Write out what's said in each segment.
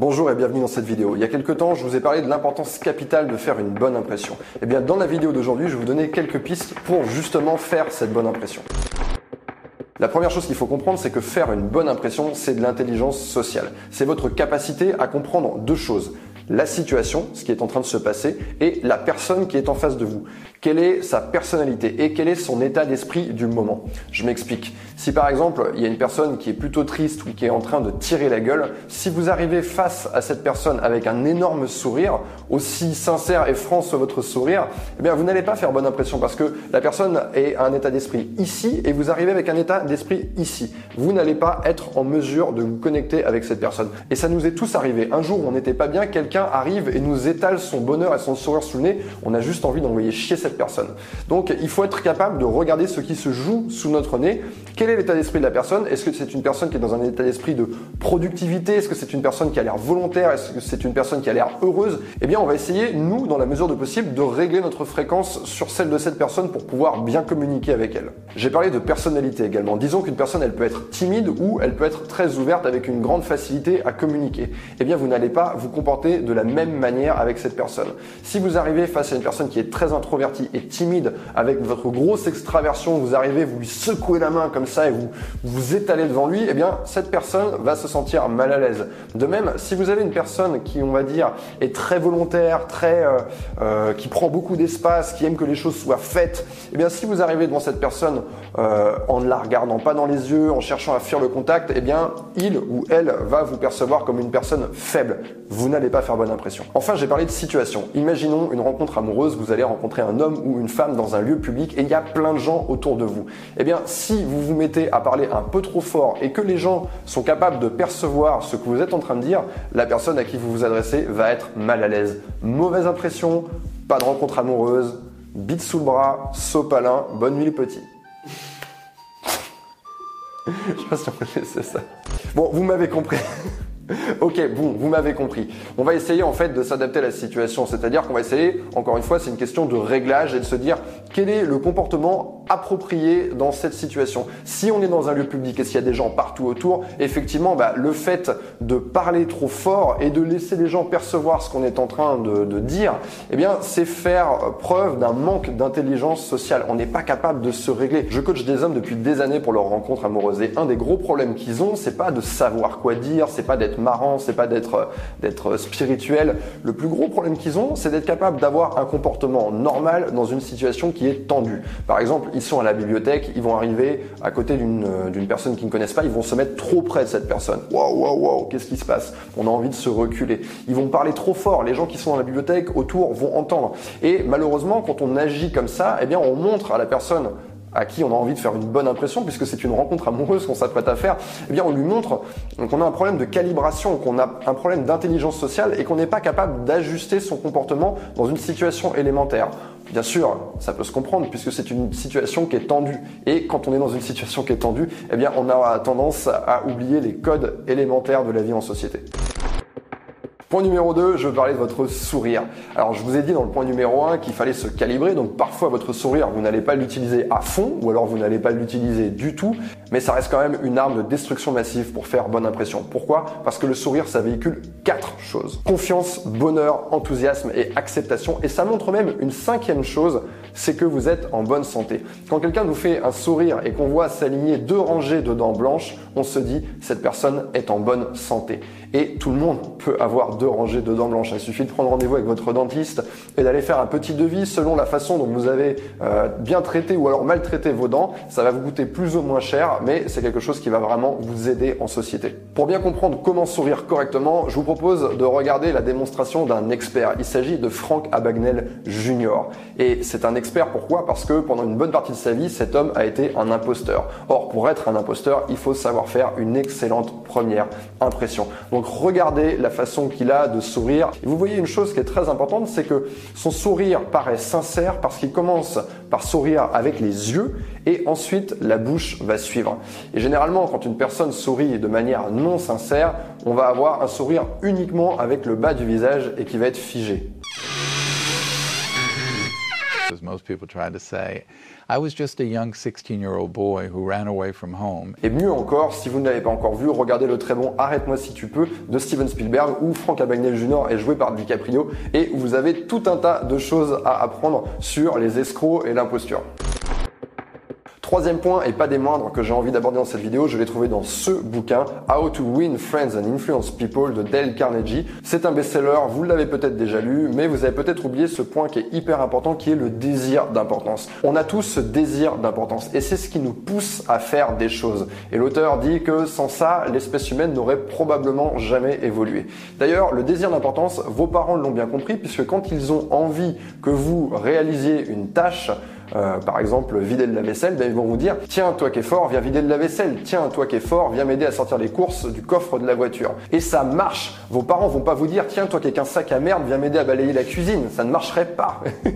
Bonjour et bienvenue dans cette vidéo. Il y a quelques temps, je vous ai parlé de l'importance capitale de faire une bonne impression. Et eh bien, dans la vidéo d'aujourd'hui, je vais vous donner quelques pistes pour justement faire cette bonne impression. La première chose qu'il faut comprendre, c'est que faire une bonne impression, c'est de l'intelligence sociale. C'est votre capacité à comprendre deux choses la situation, ce qui est en train de se passer, et la personne qui est en face de vous. Quelle est sa personnalité et quel est son état d'esprit du moment Je m'explique. Si par exemple il y a une personne qui est plutôt triste ou qui est en train de tirer la gueule, si vous arrivez face à cette personne avec un énorme sourire, aussi sincère et franc soit votre sourire, eh bien vous n'allez pas faire bonne impression parce que la personne est un état d'esprit ici et vous arrivez avec un état d'esprit ici. Vous n'allez pas être en mesure de vous connecter avec cette personne. Et ça nous est tous arrivé. Un jour où on n'était pas bien, quelqu'un arrive et nous étale son bonheur et son sourire sous le nez, on a juste envie d'envoyer chier cette personne. Donc il faut être capable de regarder ce qui se joue sous notre nez. Quel est l'état d'esprit de la personne? Est-ce que c'est une personne qui est dans un état d'esprit de productivité? Est-ce que c'est une personne qui a l'air volontaire? Est-ce que c'est une personne qui a l'air heureuse? Eh bien on va essayer, nous, dans la mesure de possible, de régler notre fréquence sur celle de cette personne pour pouvoir bien communiquer avec elle. J'ai parlé de personnalité également. Disons qu'une personne, elle peut être timide ou elle peut être très ouverte avec une grande facilité à communiquer. Eh bien vous n'allez pas vous comporter de la même manière avec cette personne. Si vous arrivez face à une personne qui est très introvertie et timide, avec votre grosse extraversion, vous arrivez, vous lui secouez la main comme ça et vous vous étalez devant lui, eh bien cette personne va se sentir mal à l'aise. De même, si vous avez une personne qui, on va dire, est très volontaire, très, euh, euh, qui prend beaucoup d'espace, qui aime que les choses soient faites, eh bien si vous arrivez devant cette personne euh, en ne la regardant pas dans les yeux, en cherchant à fuir le contact, eh bien il ou elle va vous percevoir comme une personne faible. Vous n'allez pas faire bonne impression. Enfin, j'ai parlé de situation. Imaginons une rencontre amoureuse, vous allez rencontrer un homme ou une femme dans un lieu public et il y a plein de gens autour de vous. Eh bien, si vous vous mettez à parler un peu trop fort et que les gens sont capables de percevoir ce que vous êtes en train de dire, la personne à qui vous vous adressez va être mal à l'aise. Mauvaise impression, pas de rencontre amoureuse, bite sous le bras, sopalin, bonne nuit petit. Je sais pas si on connaissait ça. Bon, vous m'avez compris. ok, bon, vous m'avez compris. On va essayer en fait de s'adapter à la situation, c'est-à-dire qu'on va essayer, encore une fois, c'est une question de réglage et de se dire quel est le comportement approprié dans cette situation. Si on est dans un lieu public et s'il y a des gens partout autour, effectivement, bah, le fait de parler trop fort et de laisser les gens percevoir ce qu'on est en train de, dire, eh bien, c'est faire preuve d'un manque d'intelligence sociale. On n'est pas capable de se régler. Je coach des hommes depuis des années pour leur rencontre amoureuse et un des gros problèmes qu'ils ont, c'est pas de savoir quoi dire, c'est pas d'être marrant, c'est pas d'être d'être spirituel. Le plus gros problème qu'ils ont, c'est d'être capable d'avoir un comportement normal dans une situation qui est tendue. Par exemple, ils sont à la bibliothèque, ils vont arriver à côté d'une personne qu'ils ne connaissent pas, ils vont se mettre trop près de cette personne. Waouh, waouh, waouh, qu'est-ce qui se passe? On a envie de se reculer. Ils vont parler trop fort. Les gens qui sont dans la bibliothèque autour vont entendre. Et malheureusement, quand on agit comme ça, eh bien, on montre à la personne à qui on a envie de faire une bonne impression, puisque c'est une rencontre amoureuse qu'on s'apprête à faire, eh bien on lui montre qu'on a un problème de calibration, qu'on a un problème d'intelligence sociale et qu'on n'est pas capable d'ajuster son comportement dans une situation élémentaire. Bien sûr, ça peut se comprendre puisque c'est une situation qui est tendue. Et quand on est dans une situation qui est tendue, eh bien on a tendance à oublier les codes élémentaires de la vie en société. Point numéro 2, je veux parler de votre sourire. Alors je vous ai dit dans le point numéro 1 qu'il fallait se calibrer, donc parfois votre sourire, vous n'allez pas l'utiliser à fond, ou alors vous n'allez pas l'utiliser du tout, mais ça reste quand même une arme de destruction massive pour faire bonne impression. Pourquoi? Parce que le sourire, ça véhicule quatre choses. Confiance, bonheur, enthousiasme et acceptation, et ça montre même une cinquième chose, c'est que vous êtes en bonne santé. Quand quelqu'un nous fait un sourire et qu'on voit s'aligner deux rangées de dents blanches, on se dit cette personne est en bonne santé. Et tout le monde avoir deux rangées de dents blanches. Il suffit de prendre rendez-vous avec votre dentiste et d'aller faire un petit devis selon la façon dont vous avez euh, bien traité ou alors maltraité vos dents. Ça va vous coûter plus ou moins cher, mais c'est quelque chose qui va vraiment vous aider en société. Pour bien comprendre comment sourire correctement, je vous propose de regarder la démonstration d'un expert. Il s'agit de Frank Abagnale Jr. Et c'est un expert pourquoi? Parce que pendant une bonne partie de sa vie, cet homme a été un imposteur. Or, pour être un imposteur, il faut savoir faire une excellente première impression. Donc regardez la qu'il a de sourire. Et vous voyez une chose qui est très importante, c'est que son sourire paraît sincère parce qu'il commence par sourire avec les yeux et ensuite la bouche va suivre. Et généralement, quand une personne sourit de manière non sincère, on va avoir un sourire uniquement avec le bas du visage et qui va être figé. Most people try to say, I was just a young 16-year-old boy who ran away from home. Et mieux encore, si vous ne l'avez pas encore vu, regardez le très bon Arrête-moi si tu peux de Steven Spielberg où Frank Abagnale Jr. est joué par DiCaprio et vous avez tout un tas de choses à apprendre sur les escrocs et l'imposture. Troisième point, et pas des moindres, que j'ai envie d'aborder dans cette vidéo, je l'ai trouvé dans ce bouquin, How to Win Friends and Influence People de Dale Carnegie. C'est un best-seller, vous l'avez peut-être déjà lu, mais vous avez peut-être oublié ce point qui est hyper important, qui est le désir d'importance. On a tous ce désir d'importance, et c'est ce qui nous pousse à faire des choses. Et l'auteur dit que sans ça, l'espèce humaine n'aurait probablement jamais évolué. D'ailleurs, le désir d'importance, vos parents l'ont bien compris, puisque quand ils ont envie que vous réalisiez une tâche, euh, par exemple vider de la vaisselle, ben, ils vont vous dire tiens toi qui es fort, viens vider de la vaisselle, tiens toi qui es fort, viens m'aider à sortir les courses du coffre de la voiture. Et ça marche. Vos parents vont pas vous dire tiens toi qui es qu'un sac à merde, viens m'aider à balayer la cuisine. Ça ne marcherait pas.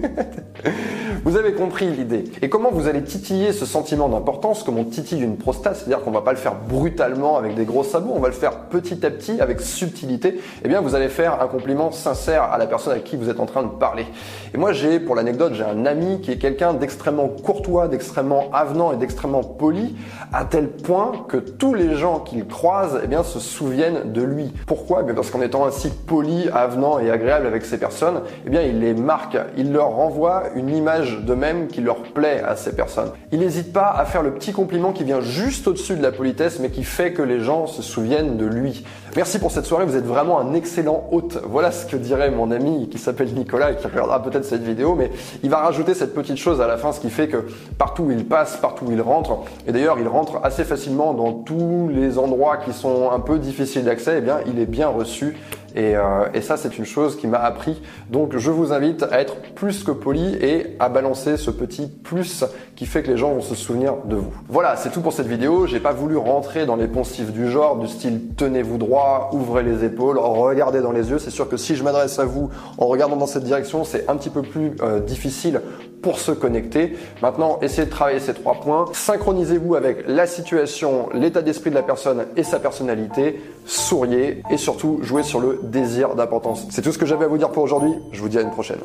vous avez compris l'idée. Et comment vous allez titiller ce sentiment d'importance comme on titille une prostate, c'est-à-dire qu'on va pas le faire brutalement avec des gros sabots, on va le faire petit à petit avec subtilité. Eh bien vous allez faire un compliment sincère à la personne à qui vous êtes en train de parler. Et moi j'ai pour l'anecdote j'ai un ami qui est quelqu'un d'extrêmement courtois, d'extrêmement avenant et d'extrêmement poli, à tel point que tous les gens qu'il croise eh bien, se souviennent de lui. Pourquoi? Eh Parce qu'en étant ainsi poli, avenant et agréable avec ces personnes, eh bien, il les marque, il leur renvoie une image d'eux-mêmes qui leur plaît à ces personnes. Il n'hésite pas à faire le petit compliment qui vient juste au-dessus de la politesse, mais qui fait que les gens se souviennent de lui. Merci pour cette soirée, vous êtes vraiment un excellent hôte. Voilà ce que dirait mon ami qui s'appelle Nicolas et qui regardera peut-être cette vidéo, mais il va rajouter cette petite chose à la fin, ce qui fait que partout où il passe, partout où il rentre, et d'ailleurs il rentre assez facilement dans tous les endroits qui sont un peu difficiles d'accès, eh bien il est bien reçu et, euh, et, ça, c'est une chose qui m'a appris. Donc, je vous invite à être plus que poli et à balancer ce petit plus qui fait que les gens vont se souvenir de vous. Voilà, c'est tout pour cette vidéo. J'ai pas voulu rentrer dans les poncifs du genre, du style tenez-vous droit, ouvrez les épaules, regardez dans les yeux. C'est sûr que si je m'adresse à vous en regardant dans cette direction, c'est un petit peu plus euh, difficile pour se connecter. Maintenant, essayez de travailler ces trois points. Synchronisez-vous avec la situation, l'état d'esprit de la personne et sa personnalité. Souriez et surtout jouez sur le désir d'importance. C'est tout ce que j'avais à vous dire pour aujourd'hui. Je vous dis à une prochaine.